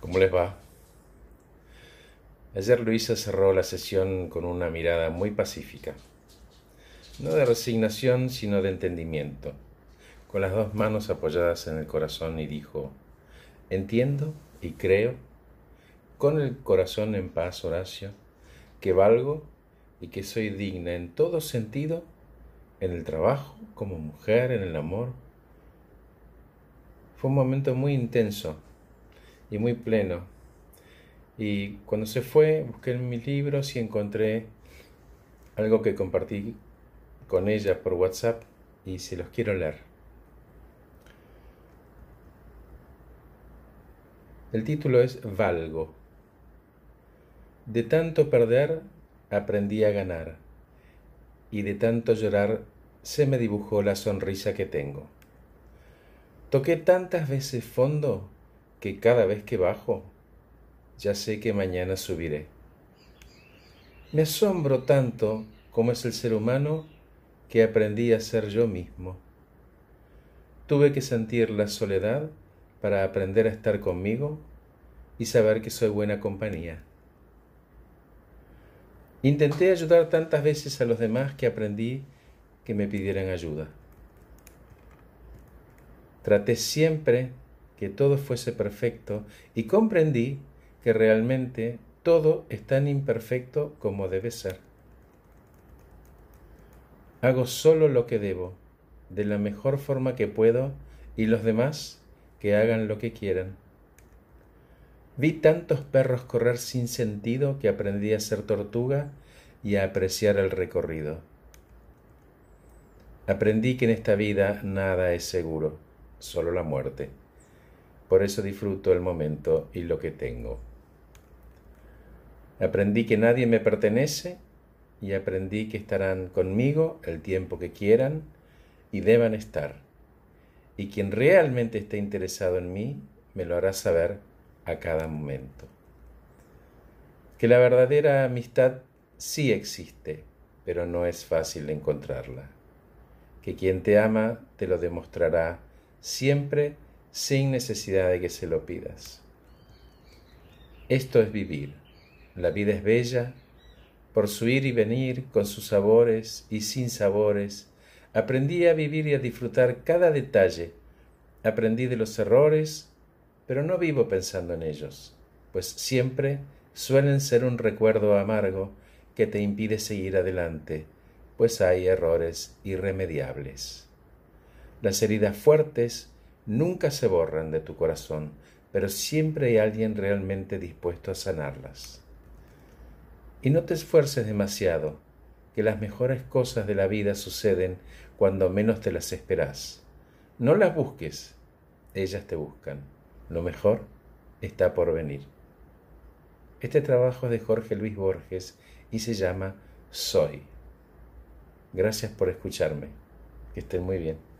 ¿Cómo les va? Ayer Luisa cerró la sesión con una mirada muy pacífica, no de resignación, sino de entendimiento, con las dos manos apoyadas en el corazón y dijo, entiendo y creo, con el corazón en paz, Horacio, que valgo y que soy digna en todo sentido, en el trabajo, como mujer, en el amor. Fue un momento muy intenso y muy pleno. Y cuando se fue, busqué en mis libros y encontré algo que compartí con ella por WhatsApp y se los quiero leer. El título es Valgo. De tanto perder, aprendí a ganar, y de tanto llorar se me dibujó la sonrisa que tengo. Toqué tantas veces fondo que cada vez que bajo, ya sé que mañana subiré. Me asombro tanto como es el ser humano que aprendí a ser yo mismo. Tuve que sentir la soledad para aprender a estar conmigo y saber que soy buena compañía. Intenté ayudar tantas veces a los demás que aprendí que me pidieran ayuda. Traté siempre que todo fuese perfecto y comprendí que realmente todo es tan imperfecto como debe ser. Hago solo lo que debo, de la mejor forma que puedo, y los demás que hagan lo que quieran. Vi tantos perros correr sin sentido que aprendí a ser tortuga y a apreciar el recorrido. Aprendí que en esta vida nada es seguro, solo la muerte. Por eso disfruto el momento y lo que tengo. Aprendí que nadie me pertenece y aprendí que estarán conmigo el tiempo que quieran y deban estar. Y quien realmente esté interesado en mí me lo hará saber a cada momento. Que la verdadera amistad sí existe, pero no es fácil encontrarla. Que quien te ama te lo demostrará siempre sin necesidad de que se lo pidas. Esto es vivir. La vida es bella, por su ir y venir, con sus sabores y sin sabores. Aprendí a vivir y a disfrutar cada detalle. Aprendí de los errores, pero no vivo pensando en ellos, pues siempre suelen ser un recuerdo amargo que te impide seguir adelante, pues hay errores irremediables. Las heridas fuertes nunca se borran de tu corazón, pero siempre hay alguien realmente dispuesto a sanarlas. Y no te esfuerces demasiado, que las mejores cosas de la vida suceden cuando menos te las esperas. No las busques, ellas te buscan. Lo mejor está por venir. Este trabajo es de Jorge Luis Borges y se llama Soy. Gracias por escucharme. Que estén muy bien.